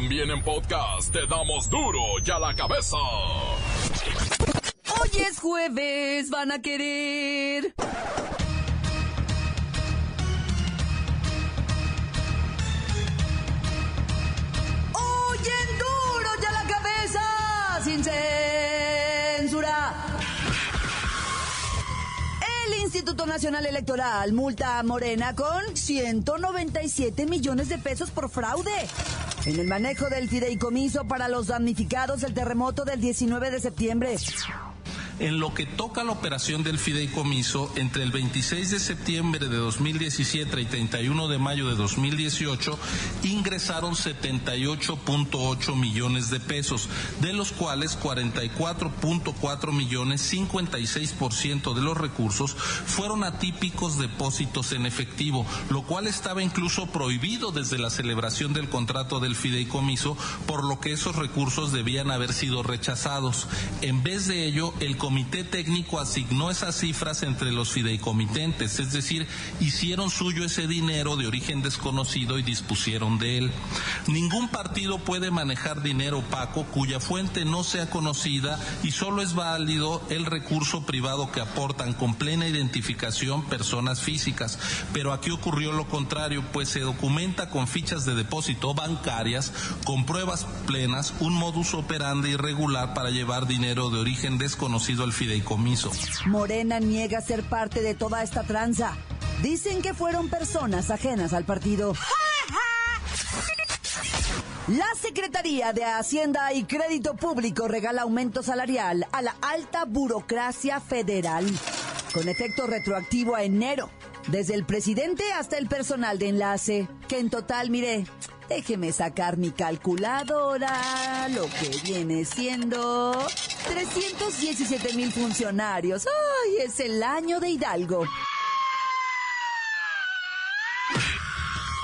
También en podcast te damos duro y a la cabeza. Hoy es jueves, van a querer. Hoy duro y a la cabeza, sin censura. El Instituto Nacional Electoral multa a Morena con 197 millones de pesos por fraude. En el manejo del fideicomiso para los damnificados del terremoto del 19 de septiembre. En lo que toca la operación del fideicomiso, entre el 26 de septiembre de 2017 y 31 de mayo de 2018, ingresaron 78.8 millones de pesos, de los cuales 44.4 millones, 56% de los recursos, fueron atípicos depósitos en efectivo, lo cual estaba incluso prohibido desde la celebración del contrato del fideicomiso, por lo que esos recursos debían haber sido rechazados. En vez de ello, el comité técnico asignó esas cifras entre los fideicomitentes, es decir, hicieron suyo ese dinero de origen desconocido y dispusieron de él. Ningún partido puede manejar dinero opaco cuya fuente no sea conocida y solo es válido el recurso privado que aportan con plena identificación personas físicas. Pero aquí ocurrió lo contrario, pues se documenta con fichas de depósito bancarias, con pruebas plenas, un modus operandi irregular para llevar dinero de origen desconocido al fideicomiso. Morena niega ser parte de toda esta tranza. Dicen que fueron personas ajenas al partido. La Secretaría de Hacienda y Crédito Público regala aumento salarial a la alta burocracia federal, con efecto retroactivo a enero, desde el presidente hasta el personal de enlace, que en total, mire, déjeme sacar mi calculadora, lo que viene siendo 317 mil funcionarios. ¡Ay, es el año de Hidalgo!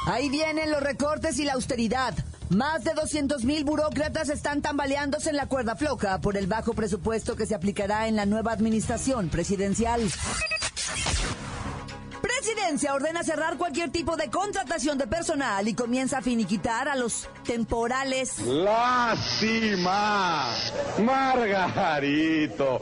Ahí vienen los recortes y la austeridad. Más de 200 mil burócratas están tambaleándose en la cuerda floja por el bajo presupuesto que se aplicará en la nueva administración presidencial. Presidencia ordena cerrar cualquier tipo de contratación de personal y comienza a finiquitar a los temporales. Lástima, Margarito.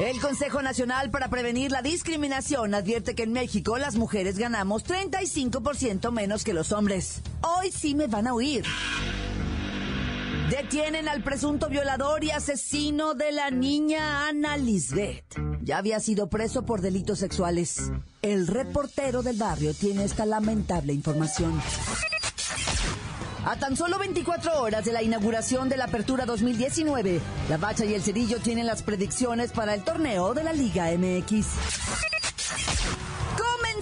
El Consejo Nacional para Prevenir la Discriminación advierte que en México las mujeres ganamos 35% menos que los hombres. Hoy sí me van a oír. Detienen al presunto violador y asesino de la niña Ana Lisbeth. Ya había sido preso por delitos sexuales. El reportero del barrio tiene esta lamentable información. A tan solo 24 horas de la inauguración de la Apertura 2019, la Bacha y el Cerillo tienen las predicciones para el torneo de la Liga MX.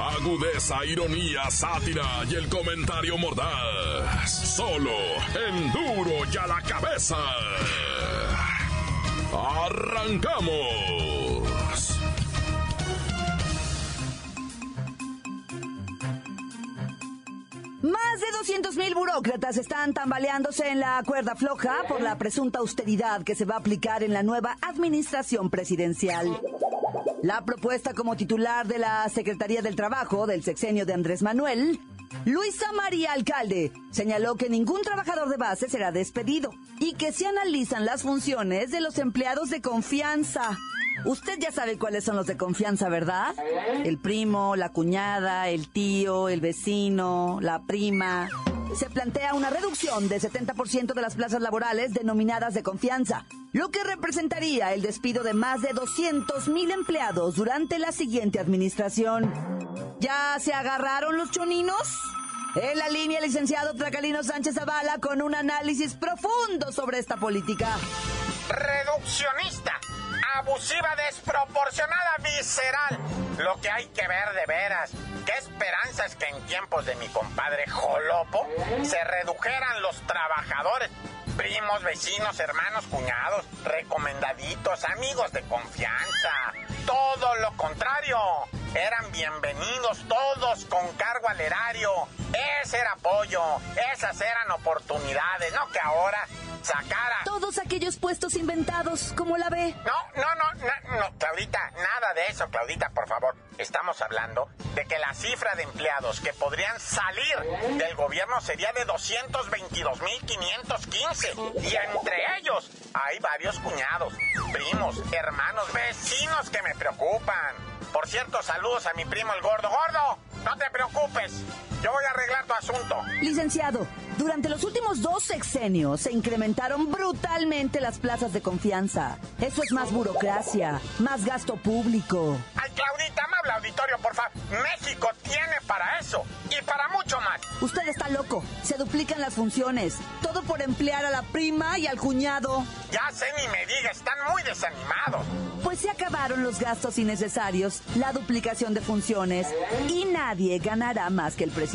Agudeza, ironía, sátira y el comentario mordaz. Solo en duro y a la cabeza. ¡Arrancamos! Más de 200 mil burócratas están tambaleándose en la cuerda floja por la presunta austeridad que se va a aplicar en la nueva administración presidencial. La propuesta como titular de la Secretaría del Trabajo del sexenio de Andrés Manuel, Luisa María Alcalde, señaló que ningún trabajador de base será despedido y que se analizan las funciones de los empleados de confianza. Usted ya sabe cuáles son los de confianza, ¿verdad? El primo, la cuñada, el tío, el vecino, la prima. Se plantea una reducción de 70% de las plazas laborales denominadas de confianza, lo que representaría el despido de más de 200 mil empleados durante la siguiente administración. ¿Ya se agarraron los choninos? En la línea, licenciado Tracalino Sánchez Zavala con un análisis profundo sobre esta política. Reduccionista, abusiva, desproporcionada, visceral. Lo que hay que ver de veras. Qué esperanzas que en tiempos de mi compadre Jolopo se redujeran los trabajadores. primos, vecinos, hermanos, cuñados, recomendaditos, amigos de confianza. Todo lo contrario. Eran bienvenidos todos con cargo al erario. Ese era apoyo, esas eran oportunidades, no que ahora sacara. Todos aquellos puestos inventados, como la ve. No, no, no, no, no, Claudita, nada de eso, Claudita, por favor. Estamos hablando de que la cifra de empleados que podrían salir del gobierno sería de 222.515. Y entre ellos hay varios cuñados, primos, hermanos, vecinos que me preocupan. Por cierto, saludos a mi primo el gordo. ¡Gordo! No te preocupes. Yo voy a arreglar tu asunto. Licenciado, durante los últimos dos sexenios se incrementaron brutalmente las plazas de confianza. Eso es más burocracia, más gasto público. Ay, Claudita, habla auditorio, por favor. México tiene para eso y para mucho más. Usted está loco. Se duplican las funciones. Todo por emplear a la prima y al cuñado. Ya sé, ni me diga, están muy desanimados. Pues se acabaron los gastos innecesarios, la duplicación de funciones y nadie ganará más que el presidente.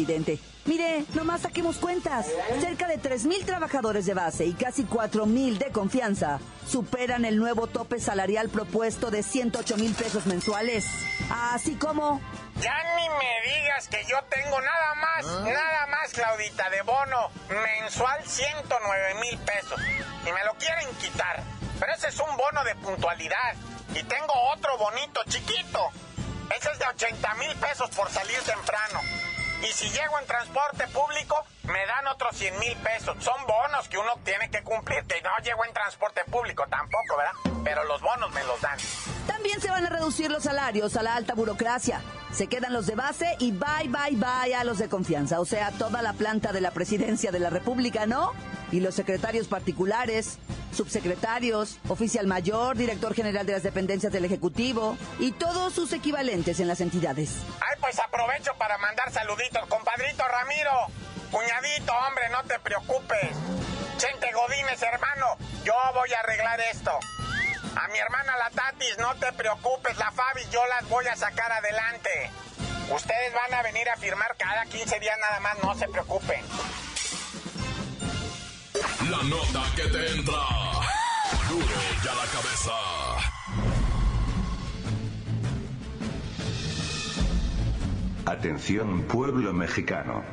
Mire, nomás saquemos cuentas. Cerca de 3.000 trabajadores de base y casi 4.000 de confianza superan el nuevo tope salarial propuesto de 108 mil pesos mensuales. Así como... Ya ni me digas que yo tengo nada más, nada más, Claudita, de bono mensual 109 mil pesos. Y me lo quieren quitar. Pero ese es un bono de puntualidad. Y tengo otro bonito, chiquito. Ese es de 80 mil pesos por salir temprano. Y si llego en transporte público, me dan otros 100 mil pesos. Son bonos que uno tiene que cumplir. Que no llego en transporte público tampoco, ¿verdad? Pero los bonos me los dan. También se van a reducir los salarios a la alta burocracia. Se quedan los de base y bye, bye, bye a los de confianza. O sea, toda la planta de la presidencia de la República, ¿no? Y los secretarios particulares, subsecretarios, oficial mayor, director general de las dependencias del Ejecutivo y todos sus equivalentes en las entidades. Ay, pues aprovecho para mandar saluditos, compadrito Ramiro. Cuñadito, hombre, no te preocupes. Chente Godínez, hermano, yo voy a arreglar esto. A mi hermana la Tatis, no te preocupes, la Fabi, yo las voy a sacar adelante. Ustedes van a venir a firmar cada 15 días nada más, no se preocupen. La nota que te entra. Duro ya la cabeza. Atención pueblo mexicano.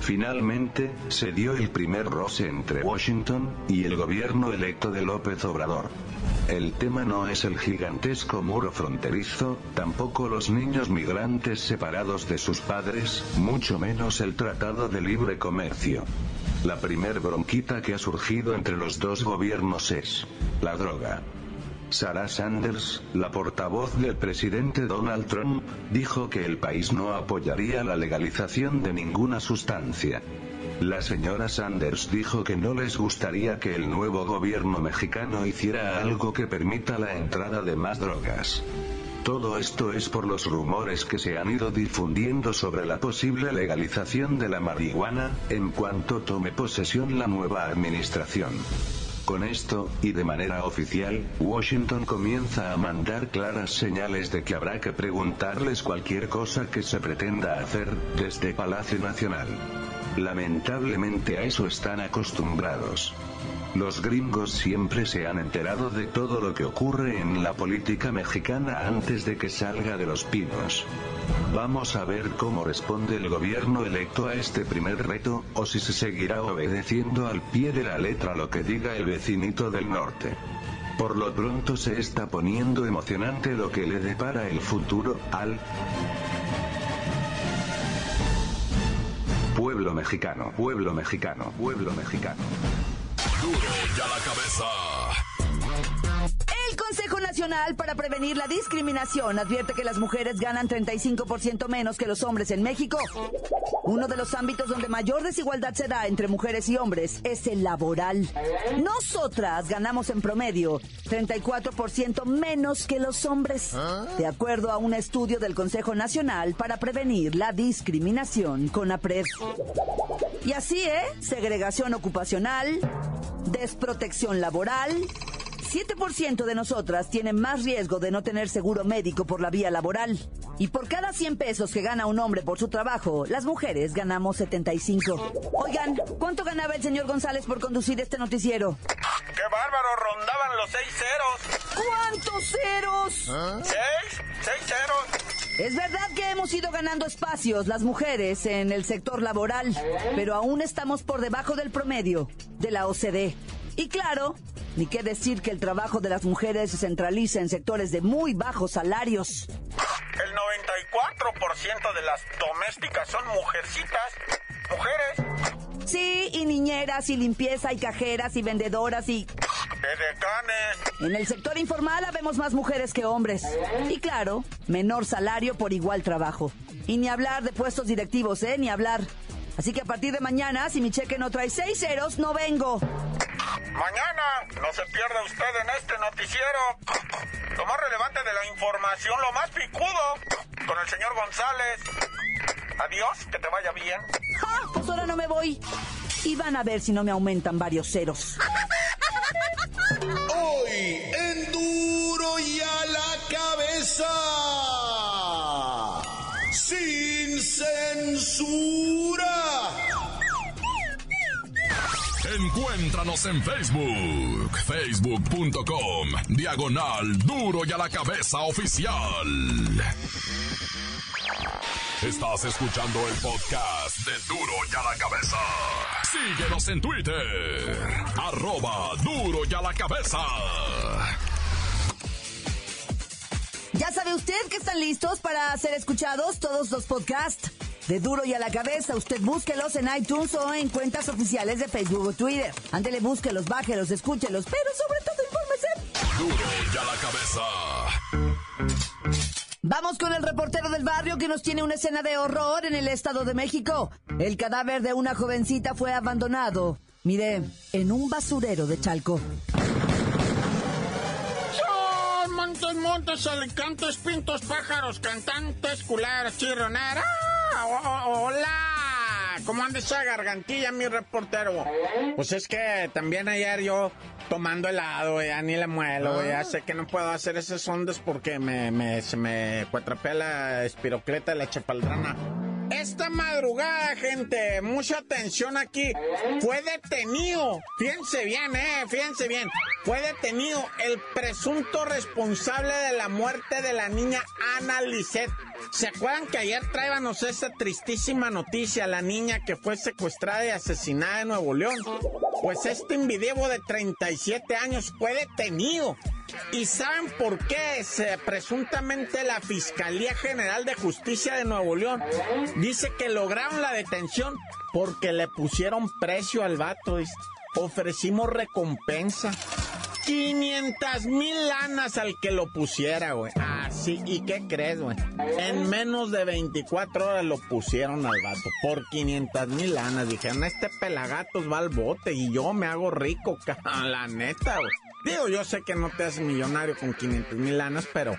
Finalmente, se dio el primer roce entre Washington y el gobierno electo de López Obrador. El tema no es el gigantesco muro fronterizo, tampoco los niños migrantes separados de sus padres, mucho menos el Tratado de Libre Comercio. La primer bronquita que ha surgido entre los dos gobiernos es la droga. Sarah Sanders, la portavoz del presidente Donald Trump, dijo que el país no apoyaría la legalización de ninguna sustancia. La señora Sanders dijo que no les gustaría que el nuevo gobierno mexicano hiciera algo que permita la entrada de más drogas. Todo esto es por los rumores que se han ido difundiendo sobre la posible legalización de la marihuana, en cuanto tome posesión la nueva administración. Con esto, y de manera oficial, Washington comienza a mandar claras señales de que habrá que preguntarles cualquier cosa que se pretenda hacer, desde Palacio Nacional. Lamentablemente a eso están acostumbrados. Los gringos siempre se han enterado de todo lo que ocurre en la política mexicana antes de que salga de los pinos. Vamos a ver cómo responde el gobierno electo a este primer reto, o si se seguirá obedeciendo al pie de la letra lo que diga el vecinito del norte. Por lo pronto se está poniendo emocionante lo que le depara el futuro al pueblo mexicano, pueblo mexicano, pueblo mexicano. Duro ya la cabeza. El Consejo Nacional para Prevenir la Discriminación advierte que las mujeres ganan 35% menos que los hombres en México. Uno de los ámbitos donde mayor desigualdad se da entre mujeres y hombres es el laboral. Nosotras ganamos en promedio 34% menos que los hombres, de acuerdo a un estudio del Consejo Nacional para Prevenir la Discriminación con APRED. Y así, ¿eh? Segregación ocupacional, desprotección laboral, 7% de nosotras tiene más riesgo de no tener seguro médico por la vía laboral. Y por cada 100 pesos que gana un hombre por su trabajo, las mujeres ganamos 75. Oigan, ¿cuánto ganaba el señor González por conducir este noticiero? ¡Qué bárbaro! Rondaban los seis ceros. ¿Cuántos ceros? ¿Seis? ¿Seis ceros? Es verdad que hemos ido ganando espacios las mujeres en el sector laboral, pero aún estamos por debajo del promedio de la OCDE. Y claro, ni qué decir que el trabajo de las mujeres se centraliza en sectores de muy bajos salarios. El 94% de las domésticas son mujercitas. Mujeres. Sí, y niñeras, y limpieza, y cajeras, y vendedoras, y... Edecanes. En el sector informal habemos más mujeres que hombres. Y claro, menor salario por igual trabajo. Y ni hablar de puestos directivos, ¿eh? Ni hablar. Así que a partir de mañana, si mi cheque no trae seis ceros, no vengo. Mañana no se pierda usted en este noticiero lo más relevante de la información, lo más picudo, con el señor González. Adiós, que te vaya bien. ¡Ja! Pues ahora no me voy. Y van a ver si no me aumentan varios ceros. Hoy en duro y a la cabeza. Encuéntranos en Facebook, facebook.com, diagonal duro y a la cabeza oficial. Estás escuchando el podcast de duro y a la cabeza. Síguenos en Twitter, arroba duro y a la cabeza. ¿Ya sabe usted que están listos para ser escuchados todos los podcasts? De duro y a la cabeza, usted búsquelos en iTunes o en cuentas oficiales de Facebook o Twitter. Ándele, búsquelos, bájelos, escúchelos, pero sobre todo infórmese. Duro y a la cabeza. Vamos con el reportero del barrio que nos tiene una escena de horror en el Estado de México. El cadáver de una jovencita fue abandonado. Mire, en un basurero de Chalco. Son montes, montes, alicantes, pintos, pájaros, cantantes, culebras, chirroneras. ¡Ah! O- o- ¡Hola! ¿Cómo anda esa gargantilla, mi reportero? Pues es que también ayer yo tomando helado, ya ni le muelo, güey, ya sé que no puedo hacer esos ondas porque me, me, se me cuatrapea la espirocleta de la chapaldrana. Esta madrugada, gente, mucha atención aquí. Fue detenido, fíjense bien, eh, fíjense bien. Fue detenido el presunto responsable de la muerte de la niña Ana Lisset. ¿Se acuerdan que ayer traíbamos esa tristísima noticia, la niña que fue secuestrada y asesinada en Nuevo León? Pues este individuo de 37 años fue detenido. ¿Y saben por qué? Se, presuntamente la Fiscalía General de Justicia de Nuevo León dice que lograron la detención porque le pusieron precio al vato. Ofrecimos recompensa. 500 mil lanas al que lo pusiera, güey. Así, ¿y qué crees, güey? En menos de 24 horas lo pusieron al vato. Por 500 mil lanas. Dijeron, este pelagatos va al bote y yo me hago rico, la neta, güey. Digo, yo sé que no te haces millonario con 500 mil lanas, pero,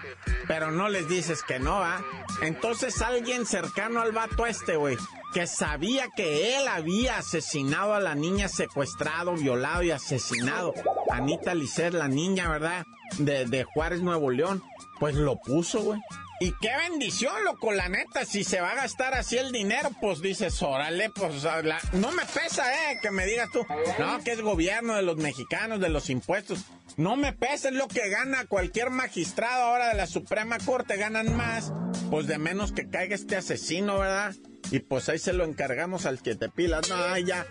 pero no les dices que no, ¿ah? Entonces alguien cercano al vato este, güey, que sabía que él había asesinado a la niña secuestrado, violado y asesinado. Anita Lisset, la niña, ¿verdad? De, de Juárez, Nuevo León. Pues lo puso, güey. Y qué bendición, loco, la neta, si se va a gastar así el dinero, pues dices, órale, pues la- no me pesa, eh, que me digas tú, no, que es gobierno de los mexicanos, de los impuestos. No me pesa, es lo que gana cualquier magistrado ahora de la Suprema Corte, ganan más, pues de menos que caiga este asesino, ¿verdad? Y pues ahí se lo encargamos al que te pilas, no, ya.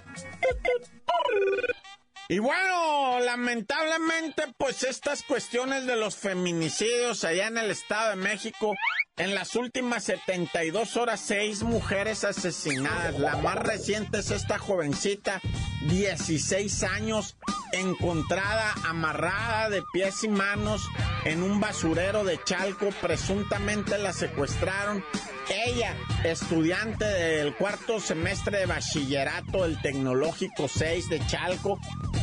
Y bueno, lamentablemente, pues estas cuestiones de los feminicidios allá en el Estado de México, en las últimas 72 horas, seis mujeres asesinadas. La más reciente es esta jovencita, 16 años, encontrada amarrada de pies y manos en un basurero de Chalco. Presuntamente la secuestraron. Ella, estudiante del cuarto semestre de bachillerato del Tecnológico 6 de Chalco,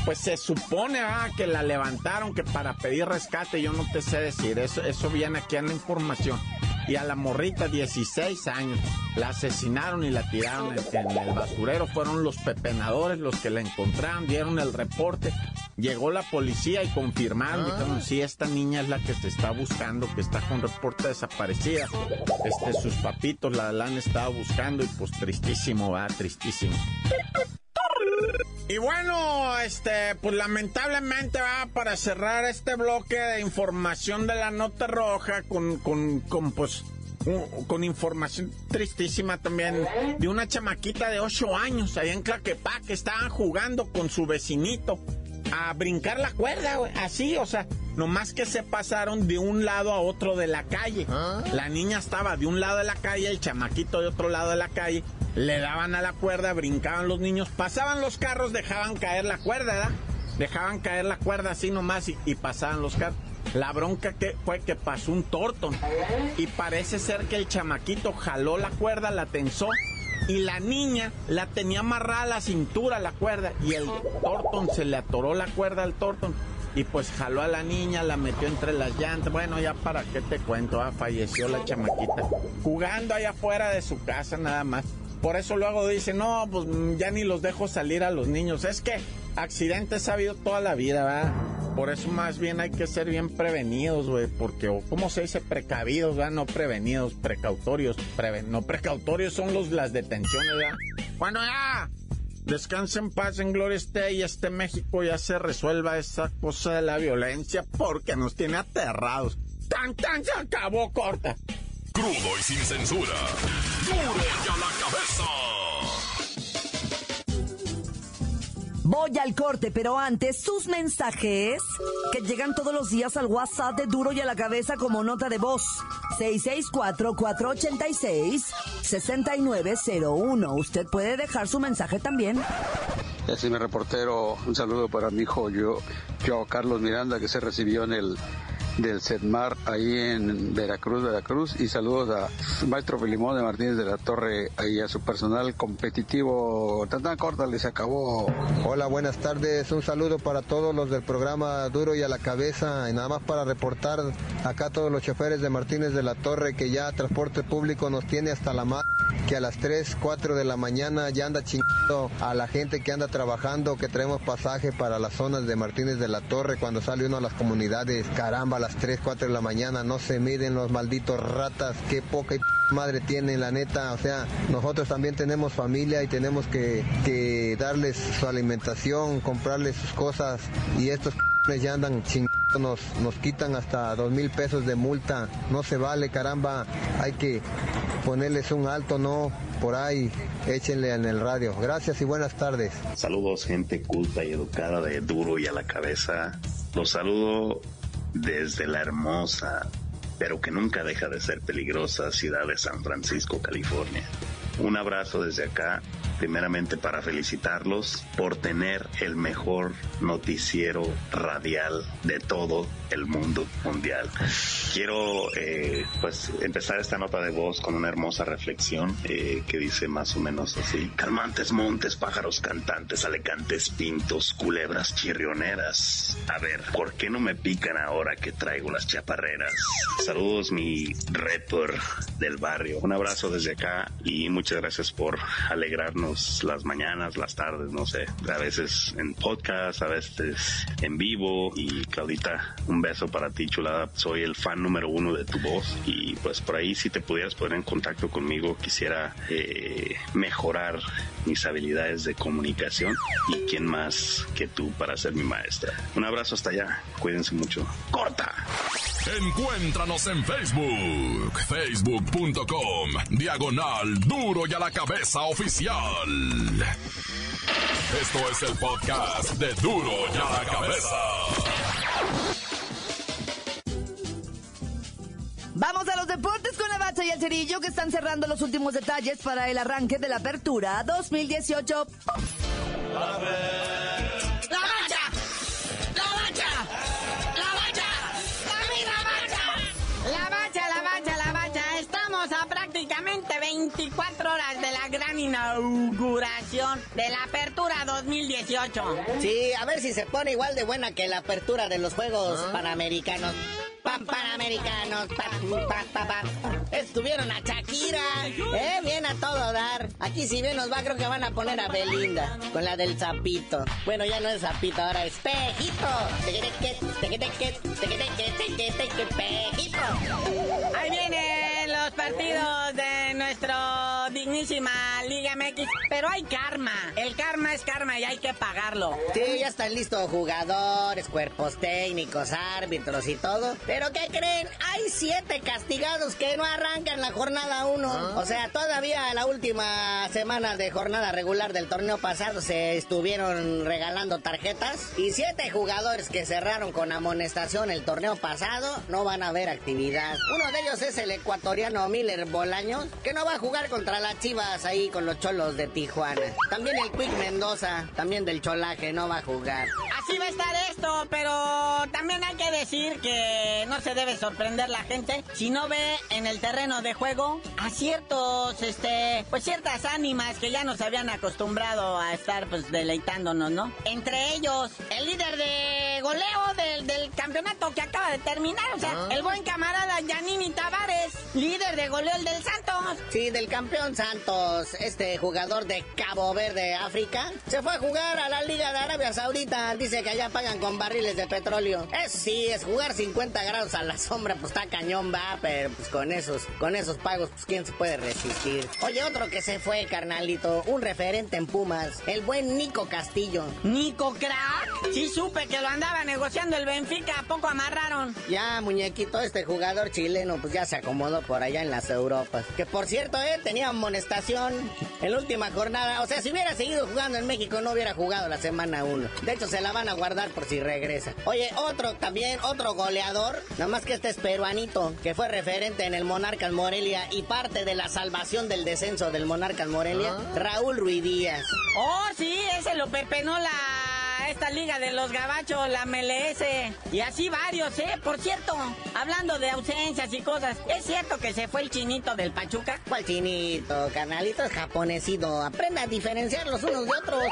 pues se supone ah, que la levantaron que para pedir rescate, yo no te sé decir, eso, eso viene aquí en la información. Y a la morrita, 16 años, la asesinaron y la tiraron en, en el basurero. Fueron los pepenadores los que la encontraron, dieron el reporte. llegó la policía y confirmaron, ah. dijeron, sí, esta niña es la que se está buscando, que está con reporte desaparecida. Este, sus papitos la, la han estado buscando y pues tristísimo, va, tristísimo. Y bueno, este, pues lamentablemente va para cerrar este bloque de información de la nota roja con, con, con pues, con información tristísima también de una chamaquita de 8 años allá en Claquepá que estaban jugando con su vecinito a brincar la cuerda. Así, o sea, nomás que se pasaron de un lado a otro de la calle. ¿Ah? La niña estaba de un lado de la calle, el chamaquito de otro lado de la calle le daban a la cuerda, brincaban los niños, pasaban los carros, dejaban caer la cuerda, ¿verdad? Dejaban caer la cuerda así nomás y, pasaban los carros. La bronca que fue que pasó un tortón y parece ser que el chamaquito jaló la cuerda, la tensó y la niña la tenía amarrada a la cintura la cuerda y el tortón se le atoró la cuerda al tortón y pues jaló a la niña, la metió entre las llantas. Bueno, ya para qué te cuento, ah, falleció la chamaquita jugando allá afuera de su casa nada más. Por eso luego dice, no, pues ya ni los dejo salir a los niños. Es que accidentes ha habido toda la vida, ¿verdad? Por eso más bien hay que ser bien prevenidos, güey, porque, o ¿cómo se dice? Precavidos, ¿verdad? No prevenidos, precautorios. no precautorios son los, las detenciones, ¿verdad? Bueno, ya, descansen en paz, en gloria esté, y este México ya se resuelva esa cosa de la violencia, porque nos tiene aterrados. ¡Tan, tan! Se acabó, corta. Crudo y sin censura. ¡Duro y a la cabeza! Voy al corte, pero antes sus mensajes que llegan todos los días al WhatsApp de Duro y a la cabeza como nota de voz. 664-486-6901. Usted puede dejar su mensaje también. mi reportero, un saludo para mi hijo yo, yo Carlos Miranda que se recibió en el del CEDMAR ahí en Veracruz, Veracruz. Y saludos a maestro Filimón de Martínez de la Torre y a su personal competitivo. Tan tan corta les acabó. Hola, buenas tardes. Un saludo para todos los del programa Duro y a la Cabeza. Y nada más para reportar acá todos los choferes de Martínez de la Torre que ya transporte público nos tiene hasta la mar que a las 3, 4 de la mañana ya anda chingando a la gente que anda trabajando, que traemos pasaje para las zonas de Martínez de la Torre cuando sale uno a las comunidades. Caramba, a las 3, 4 de la mañana no se miden los malditos ratas, qué poca y madre tienen, la neta. O sea, nosotros también tenemos familia y tenemos que, que darles su alimentación, comprarles sus cosas y estos ya andan chingando nos, nos quitan hasta dos mil pesos de multa. No se vale, caramba. Hay que ponerles un alto, no por ahí. Échenle en el radio. Gracias y buenas tardes. Saludos, gente culta y educada de duro y a la cabeza. Los saludo desde la hermosa, pero que nunca deja de ser peligrosa ciudad de San Francisco, California. Un abrazo desde acá primeramente para felicitarlos por tener el mejor noticiero radial de todo el mundo mundial. Quiero eh, pues empezar esta nota de voz con una hermosa reflexión eh, que dice más o menos así: calmantes montes, pájaros cantantes, alecantes pintos, culebras chirrioneras. A ver, ¿por qué no me pican ahora que traigo las chaparreras? Saludos mi rapper del barrio. Un abrazo desde acá y muchas gracias por alegrarnos las mañanas, las tardes, no sé, a veces en podcast, a veces en vivo. Y Claudita, un beso para ti, chulada. Soy el fan número uno de tu voz y pues por ahí si te pudieras poner en contacto conmigo, quisiera eh, mejorar mis habilidades de comunicación y quién más que tú para ser mi maestra. Un abrazo hasta allá, cuídense mucho. ¡Corta! Encuéntranos en Facebook, facebook.com, diagonal duro y a la cabeza oficial. Esto es el podcast de duro y a la cabeza. Vamos a los deportes con la bacha y el cerillo que están cerrando los últimos detalles para el arranque de la apertura 2018. a prácticamente 24 horas de la gran inauguración de la Apertura 2018. Sí, a ver si se pone igual de buena que la Apertura de los Juegos ah. Panamericanos. Pan Panamericanos. Estuvieron a Shakira. Eh, bien a todo dar. Aquí si bien nos va, creo que van a poner a Belinda. Con la del zapito. Bueno, ya no es zapito, ahora es pejito. Pejito. Ahí vienen los partidos de nuestro dignísima Liga MX. Pero hay karma. El karma es karma y hay que pagarlo. Sí, ya están listos jugadores, cuerpos técnicos, árbitros y todo. Pero ¿qué creen? Hay siete castigados que no arrancan la jornada 1. Ah. O sea, todavía la última semana de jornada regular del torneo pasado se estuvieron regalando tarjetas. Y siete jugadores que cerraron con amonestación el torneo pasado no van a ver actividad. Uno de ellos es el ecuatoriano Miller Bolaños, que no va a jugar contra las Chivas ahí con los cholos de Tijuana. También el Quick Mendoza, también del cholaje, no va a jugar. Así va a estar esto, pero también hay que decir que no se debe sorprender la gente si no ve en el terreno de juego a ciertos, este, pues ciertas ánimas que ya nos habían acostumbrado a estar pues deleitándonos, ¿no? Entre ellos, el líder de goleo del, del campeonato que acaba de terminar, o sea, ah. el buen camarada Yanini Tavares, líder de goleo del Santos. Sí, del campeón Santos, este jugador de Cabo Verde, África, se fue a jugar a la Liga de Arabia Saudita. Dice que allá pagan con barriles de petróleo. Es sí, es jugar 50 grados a la sombra, pues está cañón, va, pero pues con esos, con esos pagos, pues quién se puede resistir. Oye, otro que se fue, carnalito, un referente en Pumas, el buen Nico Castillo. ¿Nico Crack? Sí supe que lo andaba negociando el Benfica, ¿a poco amarraron? Ya, muñequito, este jugador chileno, pues ya se acomodó por allá en las Europas. Que por cierto, eh, tenía amonestación en la última jornada. O sea, si hubiera seguido jugando en México, no hubiera jugado la semana 1. De hecho, se la van a guardar por si regresa. Oye, otro también, otro goleador, nada más que este es peruanito, que fue referente en el Monarcas Morelia y parte de la salvación del descenso del Monarcas Morelia, ah. Raúl Ruiz Díaz. Oh, sí, ese lo pepenó la esta liga de los gabachos, la MLS. Y así varios, ¿eh? Por cierto, hablando de ausencias y cosas, ¿es cierto que se fue el chinito del Pachuca? ¿Cuál chinito, canalito? Es japonesito. Aprende a diferenciar los unos de otros.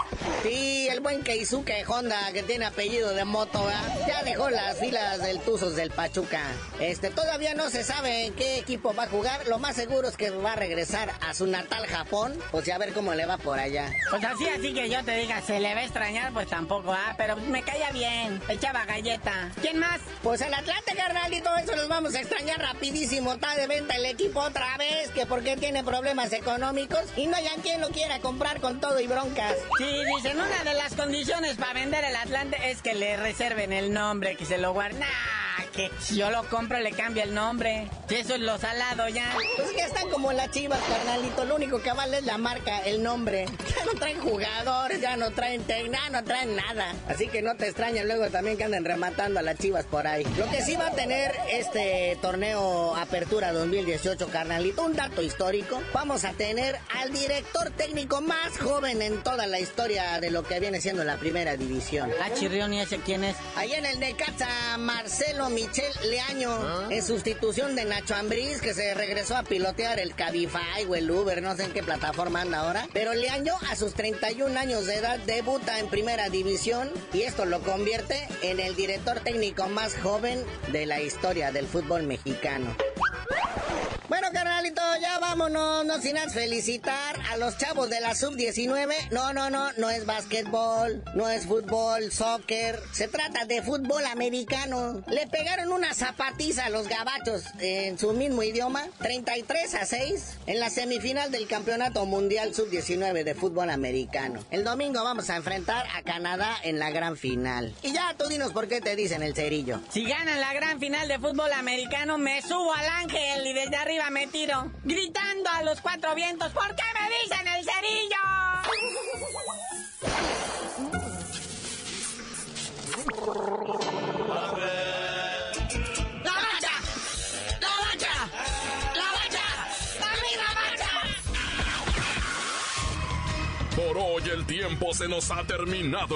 Sí, el buen Keisuke Honda, que tiene apellido de moto, ya dejó las filas del Tuzos del Pachuca. Este, todavía no se sabe en qué equipo va a jugar. Lo más seguro es que va a regresar a su natal Japón. Pues ya a ver cómo le va por allá. Pues así, así que yo te diga, se le va a extrañar, pues tampoco ah, pero me caía bien. Echaba galleta. ¿Quién más? Pues el Atlante, carnal, y todo eso los vamos a extrañar rapidísimo. Está de venta el equipo otra vez, que porque tiene problemas económicos y no hay quien lo quiera comprar con todo y broncas. Sí, dicen, una de las condiciones para vender el Atlante es que le reserven el nombre, que se lo guarden que si yo lo compro le cambia el nombre. Si eso es lo salado ya. Pues ya están como las chivas, carnalito. Lo único que vale es la marca, el nombre. Ya no traen jugadores, ya no traen técnica, no traen nada. Así que no te extrañes luego también que anden rematando a las chivas por ahí. Lo que sí va a tener este torneo Apertura 2018, carnalito, un dato histórico. Vamos a tener al director técnico más joven en toda la historia de lo que viene siendo la primera división. Ah, Chirrión, ¿y ese quién es? Ahí en el Necaxa, Marcelo Michel Leaño ¿Ah? en sustitución de Nacho Ambriz, que se regresó a pilotear el Cabify o el Uber, no sé en qué plataforma anda ahora. Pero Leaño, a sus 31 años de edad, debuta en primera división y esto lo convierte en el director técnico más joven de la historia del fútbol mexicano. Bueno, carnalito, ya vámonos, no sin felicitar a los chavos de la sub-19. No, no, no, no es básquetbol, no es fútbol, soccer, se trata de fútbol americano. Le pegaron una zapatiza a los gabachos en su mismo idioma, 33 a 6, en la semifinal del Campeonato Mundial Sub-19 de fútbol americano. El domingo vamos a enfrentar a Canadá en la gran final. Y ya tú dinos por qué te dicen el cerillo. Si ganan la gran final de fútbol americano, me subo al ángel y desde arriba me tiro, gritando a los cuatro vientos, ¿por qué me dicen el cerillo? Por hoy el tiempo se nos ha terminado.